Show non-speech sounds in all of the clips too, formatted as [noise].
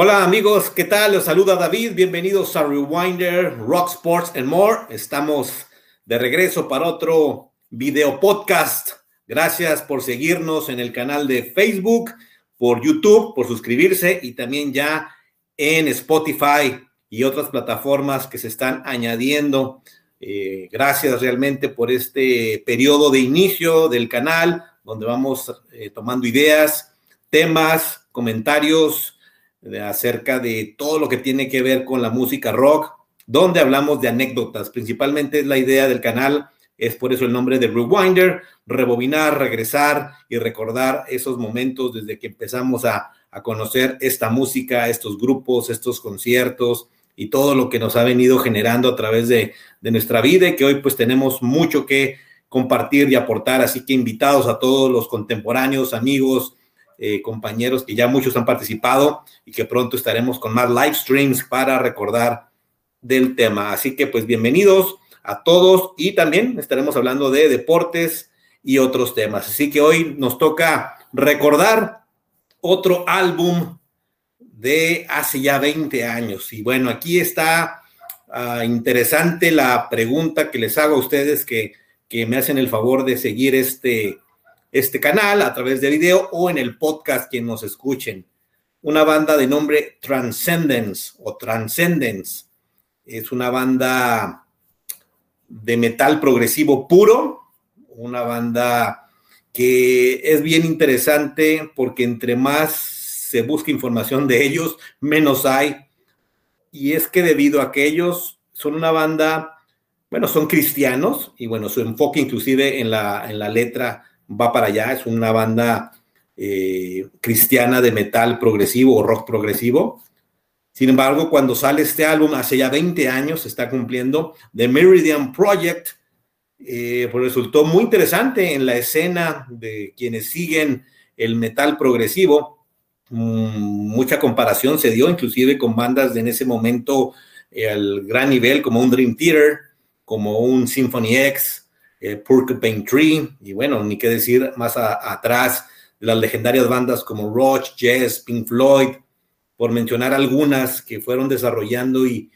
Hola amigos, ¿qué tal? Los saluda David, bienvenidos a Rewinder, Rock Sports and More. Estamos de regreso para otro video podcast. Gracias por seguirnos en el canal de Facebook, por YouTube, por suscribirse y también ya en Spotify y otras plataformas que se están añadiendo. Eh, gracias realmente por este periodo de inicio del canal, donde vamos eh, tomando ideas, temas, comentarios acerca de todo lo que tiene que ver con la música rock, donde hablamos de anécdotas. Principalmente es la idea del canal, es por eso el nombre de Rewinder, rebobinar, regresar y recordar esos momentos desde que empezamos a, a conocer esta música, estos grupos, estos conciertos y todo lo que nos ha venido generando a través de, de nuestra vida y que hoy pues tenemos mucho que compartir y aportar. Así que invitados a todos los contemporáneos, amigos, eh, compañeros que ya muchos han participado y que pronto estaremos con más live streams para recordar del tema. Así que pues bienvenidos a todos y también estaremos hablando de deportes y otros temas. Así que hoy nos toca recordar otro álbum de hace ya 20 años. Y bueno, aquí está uh, interesante la pregunta que les hago a ustedes que, que me hacen el favor de seguir este, este canal a través de video o en el podcast quien nos escuchen. Una banda de nombre Transcendence o Transcendence. Es una banda de metal progresivo puro, una banda que es bien interesante porque entre más se busca información de ellos, menos hay. Y es que debido a que ellos son una banda, bueno, son cristianos y bueno, su enfoque inclusive en la, en la letra va para allá, es una banda eh, cristiana de metal progresivo o rock progresivo. Sin embargo, cuando sale este álbum, hace ya 20 años, se está cumpliendo, The Meridian Project, eh, pues resultó muy interesante en la escena de quienes siguen el metal progresivo. Mm, mucha comparación se dio inclusive con bandas de en ese momento eh, al gran nivel como un Dream Theater, como un Symphony X, eh, Porcupine Tree, y bueno, ni qué decir más atrás de las legendarias bandas como Roach, Jazz, Pink Floyd, por mencionar algunas que fueron desarrollando y,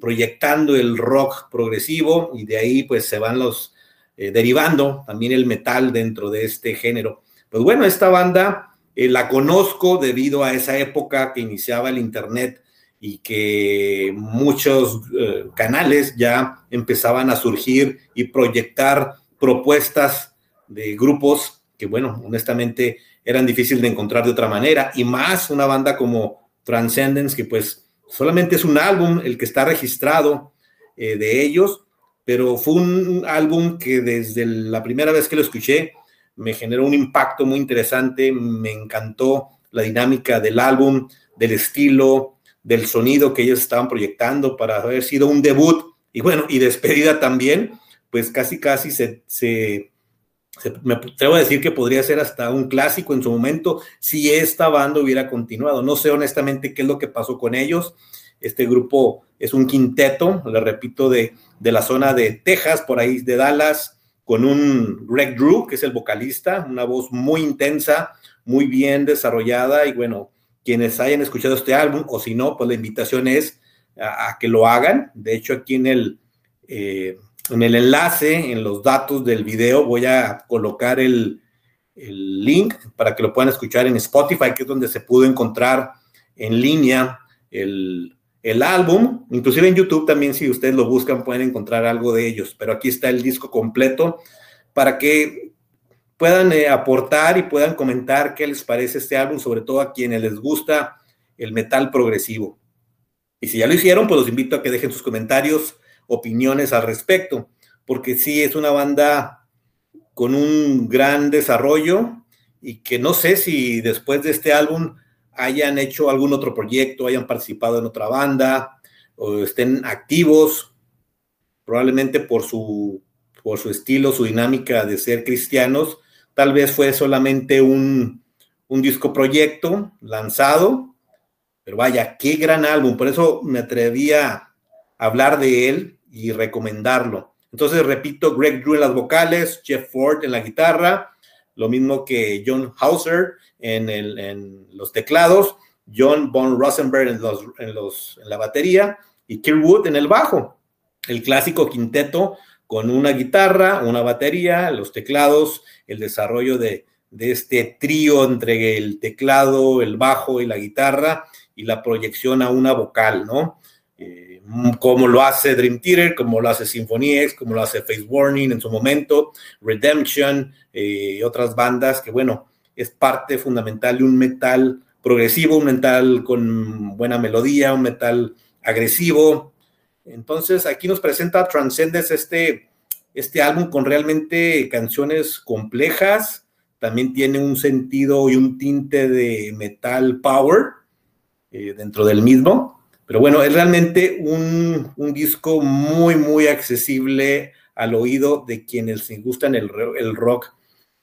proyectando el rock progresivo, y de ahí pues se van los eh, derivando también el metal dentro de este género. Pues bueno, esta banda eh, la conozco debido a esa época que iniciaba el Internet y que muchos eh, canales ya empezaban a surgir y proyectar propuestas de grupos que, bueno, honestamente eran difíciles de encontrar de otra manera, y más una banda como Transcendence, que pues solamente es un álbum el que está registrado eh, de ellos, pero fue un álbum que desde la primera vez que lo escuché me generó un impacto muy interesante, me encantó la dinámica del álbum, del estilo, del sonido que ellos estaban proyectando para haber sido un debut y bueno, y despedida también, pues casi, casi se, me atrevo a decir que podría ser hasta un clásico en su momento si esta banda hubiera continuado. No sé honestamente qué es lo que pasó con ellos. Este grupo es un quinteto, le repito, de, de la zona de Texas, por ahí de Dallas, con un Greg Drew, que es el vocalista, una voz muy intensa, muy bien desarrollada y bueno, quienes hayan escuchado este álbum, o si no, pues la invitación es a, que lo hagan. De hecho, aquí en el, eh, en el enlace, en los datos del video, voy a colocar el, el, link para que lo puedan escuchar en Spotify, que es donde se pudo encontrar en línea el, el álbum. Inclusive en YouTube también, si ustedes lo buscan, pueden encontrar algo de ellos. Pero aquí está el disco completo para que puedan eh, aportar y puedan comentar qué les parece este álbum, sobre todo a quienes les gusta el metal progresivo. Y si ya lo hicieron, pues los invito a que dejen sus comentarios, opiniones al respecto, porque sí es una banda con un gran desarrollo y que no sé si después de este álbum hayan hecho algún otro proyecto, hayan participado en otra banda o estén activos, probablemente por su, por su estilo, su dinámica de ser cristianos, Tal vez fue solamente un, disco proyecto lanzado, pero vaya, qué gran álbum. Por eso me atreví a hablar de él y recomendarlo. Entonces, repito, Greg Drew en las vocales, Jeff Ford en la guitarra, lo mismo que John Hauser en, en los teclados John Von Rosenberg en, los, en, los, en la batería y Kirk Wood en el bajo. El clásico quinteto con una guitarra, una batería, los teclados, el desarrollo de, este trío entre el teclado, el bajo y la guitarra y la proyección a una vocal, ¿no? Eh, como lo hace Dream Theater, como lo hace Symphony X, como lo hace Face Warning en su momento, Redemption eh, y otras bandas que, bueno, es parte fundamental de un metal progresivo, un metal con buena melodía, un metal agresivo. Entonces, aquí nos presenta Transcendence este, este álbum con realmente canciones complejas, también tiene un sentido y un tinte de metal power eh, dentro del mismo. Pero bueno, es realmente un, un, disco muy, muy accesible al oído de quienes les gustan el, el rock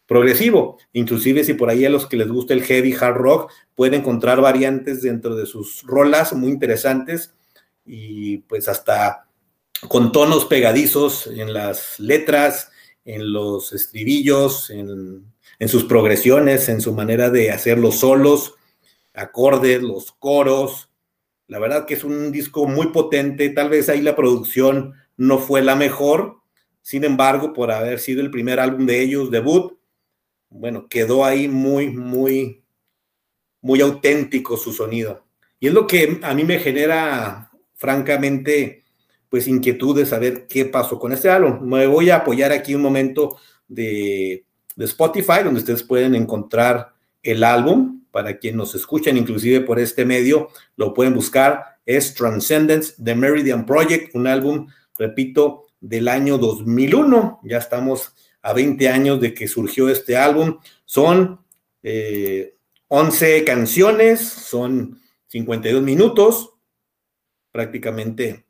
progresivo. Inclusive si por ahí a los que les gusta el heavy hard rock pueden encontrar variantes dentro de sus rolas muy interesantes y pues hasta con tonos pegadizos en las letras, en los estribillos, en, en sus progresiones, en su manera de hacer los solos, acordes, los coros. La verdad que es un disco muy potente, tal vez ahí la producción no fue la mejor, sin embargo, por haber sido el primer álbum de ellos, debut, bueno, quedó ahí muy, muy, muy auténtico su sonido. Y es lo que a mí me genera, francamente, pues inquietud de saber qué pasó con este álbum. Me voy a apoyar aquí un momento de, Spotify, donde ustedes pueden encontrar el álbum, para quienes nos escuchan, inclusive por este medio, lo pueden buscar. Es Transcendence, The Meridian Project, un álbum, repito, del año 2001. Ya estamos a 20 años de que surgió este álbum. Son 11 eh, canciones, son 52 minutos, prácticamente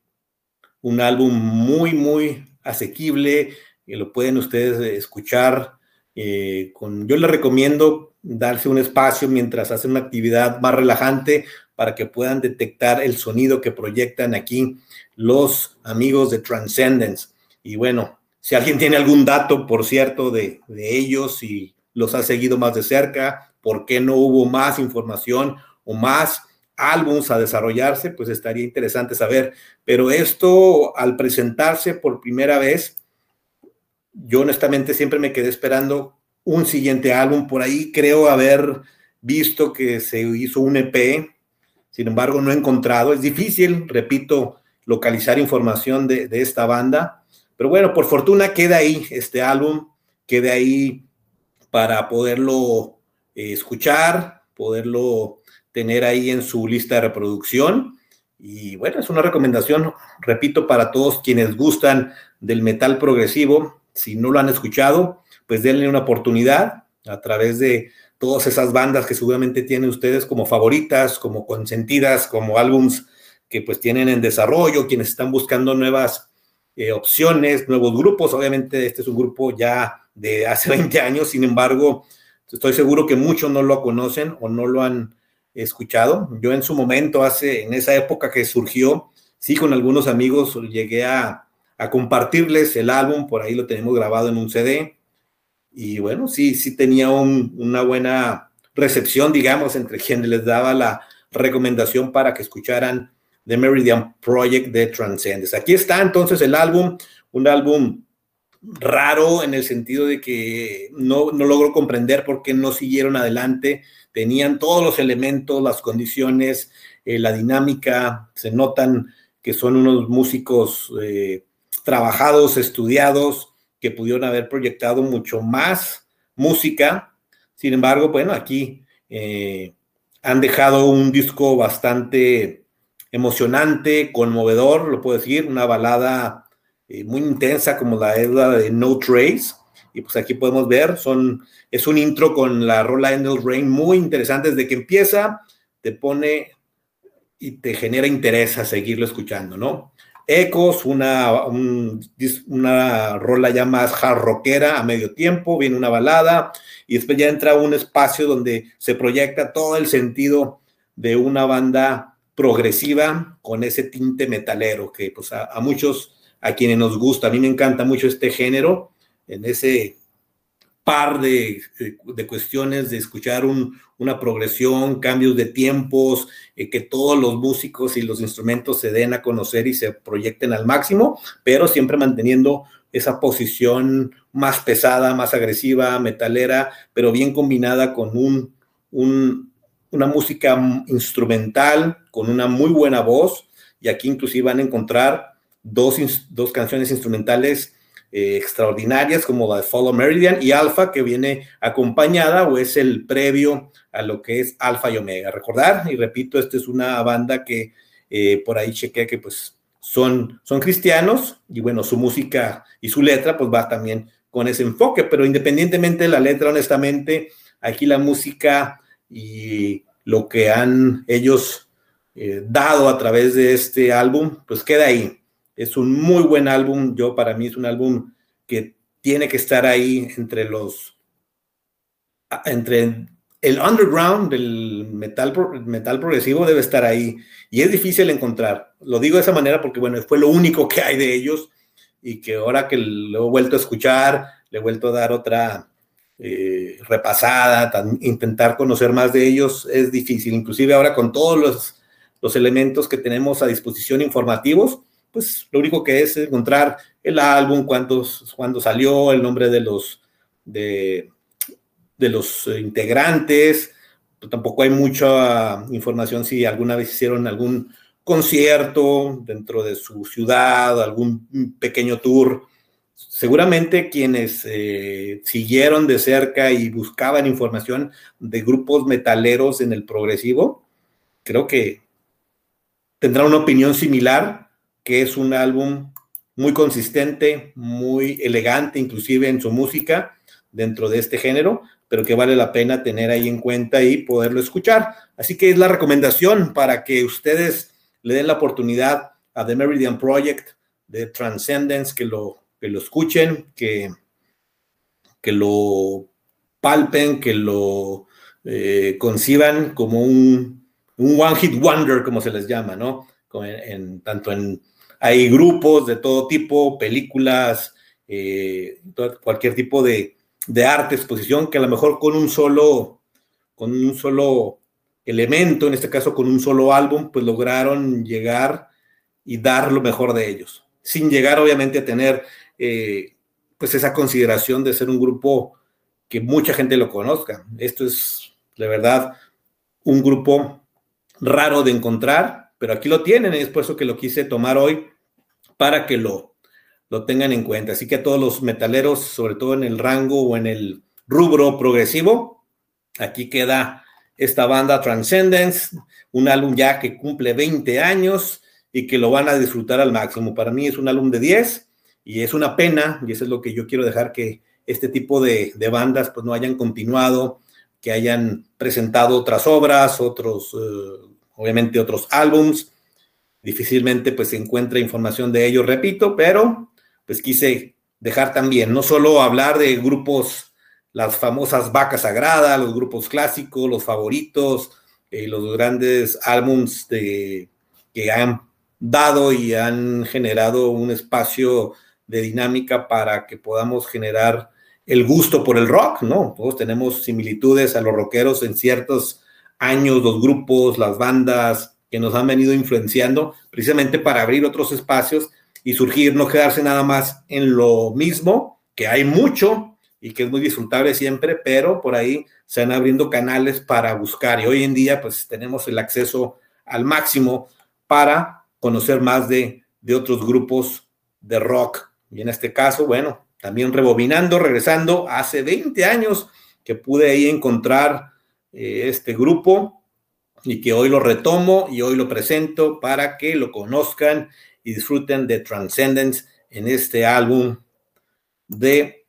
un álbum muy, muy asequible, que lo pueden ustedes escuchar. Eh, con, yo les recomiendo darse un espacio mientras hacen una actividad más relajante para que puedan detectar el sonido que proyectan aquí los amigos de Transcendence. Y bueno, si alguien tiene algún dato, por cierto, de, ellos y los ha seguido más de cerca, por qué no hubo más información o más álbums a desarrollarse, pues estaría interesante saber. Pero esto, al presentarse por primera vez, yo honestamente siempre me quedé esperando un siguiente álbum. Por ahí creo haber visto que se hizo un EP, sin embargo no he encontrado. Es difícil, repito, localizar información de, de esta banda pero bueno, por fortuna queda ahí este álbum, queda ahí para poderlo eh, escuchar, poderlo tener ahí en su lista de reproducción. Y bueno, es una recomendación, repito, para todos quienes gustan del metal progresivo. Si no lo han escuchado, pues denle una oportunidad a través de todas esas bandas que seguramente tienen ustedes como favoritas, como consentidas, como álbums que pues tienen en desarrollo, quienes están buscando nuevas eh, opciones, nuevos grupos. Obviamente este es un grupo ya de hace [laughs] 20 años, sin embargo, estoy seguro que muchos no lo conocen o no lo han escuchado. Yo en su momento, hace, en esa época que surgió, sí, con algunos amigos llegué a, a compartirles el álbum, por ahí lo tenemos grabado en un CD. Y bueno, sí, sí tenía una buena recepción, digamos, entre [laughs] quienes les daba la recomendación para que escucharan The Meridian Project de Transcendence. Aquí está entonces el álbum, un álbum raro en el sentido de que no, no logro comprender por qué no siguieron adelante. Tenían todos los elementos, las condiciones, eh, la dinámica, se notan que son unos músicos eh, trabajados, estudiados, que pudieron haber proyectado mucho más música. Sin embargo, bueno, aquí eh, han dejado un disco bastante emocionante, conmovedor, lo puedo decir, una balada eh, muy intensa como la de No Trace. Y pues aquí podemos ver, son, es un intro con la rola Endless Rain muy interesante desde que empieza, te pone y te genera interés a seguirlo escuchando, ¿no? Ecos, una, una rola ya más hard rockera a medio tiempo, viene una balada y después ya entra un espacio donde se proyecta todo el sentido de una banda progresiva con ese tinte metalero que pues a, muchos, a quienes nos gusta, a mí me encanta mucho este género, en ese par de, de cuestiones de escuchar un, una progresión, cambios de tiempos, eh, que todos los músicos y los instrumentos se den a conocer y se proyecten al máximo, pero siempre manteniendo esa posición más pesada, más agresiva, metalera, pero bien combinada con un, un, una música instrumental, con una muy buena voz, y aquí inclusive van a encontrar dos, dos canciones instrumentales eh, extraordinarias como la de Follow Meridian y Alpha, que viene acompañada o es el previo a lo que es Alpha y Omega. Recordar, y repito, esta es una banda que eh, por ahí chequea que pues son, son cristianos y bueno, su música y su letra pues va también con ese enfoque, pero independientemente de la letra, honestamente, aquí la música y lo que han ellos eh, dado a través de este álbum, pues queda ahí. Es un muy buen álbum. Yo, para mí, es un álbum que tiene que estar ahí entre los. entre el underground del metal, metal progresivo debe estar ahí. Y es difícil encontrar. Lo digo de esa manera porque, bueno, fue lo único que hay de ellos y que ahora que lo he vuelto a escuchar, le he vuelto a dar otra eh, repasada, intentar conocer más de ellos es difícil. Inclusive ahora con todos los, los elementos que tenemos a disposición informativos, pues lo único que es encontrar el álbum, cuándo salió, el nombre de los, de, de los integrantes. Tampoco hay mucha información si alguna vez hicieron algún concierto dentro de su ciudad, algún pequeño tour. Seguramente quienes eh, siguieron de cerca y buscaban información de grupos metaleros en el progresivo, creo que tendrán una opinión similar que es un álbum muy consistente, muy elegante, inclusive en su música dentro de este género, pero que vale la pena tener ahí en cuenta y poderlo escuchar. Así que es la recomendación para que ustedes le den la oportunidad a The Meridian Project de Transcendence, que lo, que lo escuchen, que, que lo palpen, que lo eh, conciban como un, un one hit wonder, como se les llama, ¿no? En, tanto en hay grupos de todo tipo, películas, eh, cualquier tipo de, arte, exposición, que a lo mejor con un solo, con un solo elemento, en este caso con un solo álbum, pues lograron llegar y dar lo mejor de ellos, sin llegar obviamente a tener eh, pues esa consideración de ser un grupo que mucha gente lo conozca. Esto es, de verdad, un grupo raro de encontrar, pero aquí lo tienen, y es por eso que lo quise tomar hoy para que lo, lo tengan en cuenta. Así que a todos los metaleros, sobre todo en el rango o en el rubro progresivo, aquí queda esta banda Transcendence, un álbum ya que cumple 20 años y que lo van a disfrutar al máximo. Para mí es un álbum de 10 y es una pena, y eso es lo que yo quiero dejar que este tipo de, bandas pues no hayan continuado, que hayan presentado otras obras, otros, eh, obviamente otros álbums, difícilmente pues se encuentra información de ellos, repito, pero pues quise dejar también, no solo hablar de grupos, las famosas vacas sagradas, los grupos clásicos, los favoritos, eh, los grandes álbums de, que han dado y han generado un espacio de dinámica para que podamos generar el gusto por el rock, ¿no? Todos tenemos similitudes a los rockeros en ciertos años, los grupos, las bandas, que nos han venido influenciando precisamente para abrir otros espacios y surgir, no quedarse nada más en lo mismo, que hay mucho y que es muy disfrutable siempre, pero por ahí se van abriendo canales para buscar y hoy en día pues tenemos el acceso al máximo para conocer más de, de otros grupos de rock. Y en este caso, bueno, también rebobinando, regresando, hace 20 años que pude ahí encontrar eh, este grupo y que hoy lo retomo y hoy lo presento para que lo conozcan y disfruten de Transcendence en este álbum de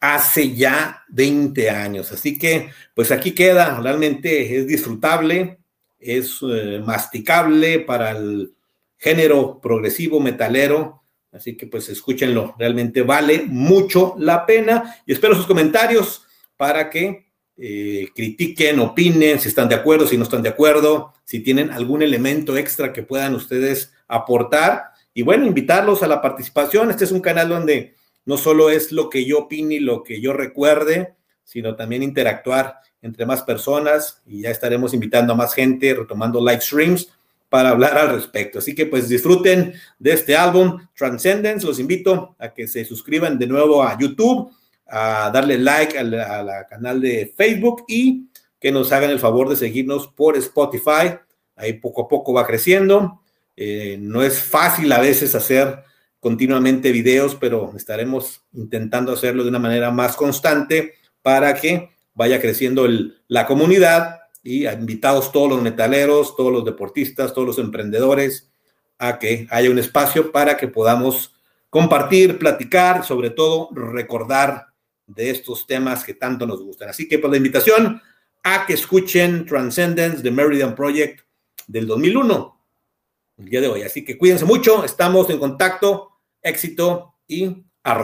hace ya 20 años. Así que, pues aquí queda, realmente es disfrutable, es eh, masticable para el género progresivo metalero. Así que pues escúchenlo, realmente vale mucho la pena y espero sus comentarios para que eh, critiquen, opinen, si están de acuerdo, si no están de acuerdo, si tienen algún elemento extra que puedan ustedes aportar. Y bueno, invitarlos a la participación. Este es un canal donde no solo es lo que yo opine y lo que yo recuerde, sino también interactuar entre más personas y ya estaremos invitando a más gente, retomando live streams para hablar al respecto. Así que pues disfruten de este álbum Transcendence. Los invito a que se suscriban de nuevo a YouTube, a darle like al, canal de Facebook y que nos hagan el favor de seguirnos por Spotify. Ahí poco a poco va creciendo. Eh, no es fácil a veces hacer continuamente videos, pero estaremos intentando hacerlo de una manera más constante para que vaya creciendo la comunidad y invitados todos los metaleros, todos los deportistas, todos los emprendedores, a que haya un espacio para que podamos compartir, platicar, sobre todo recordar de estos temas que tanto nos gustan. Así que por pues, la invitación a que escuchen Transcendence de Meridian Project del 2001, el día de hoy. Así que cuídense mucho, estamos en contacto, éxito y a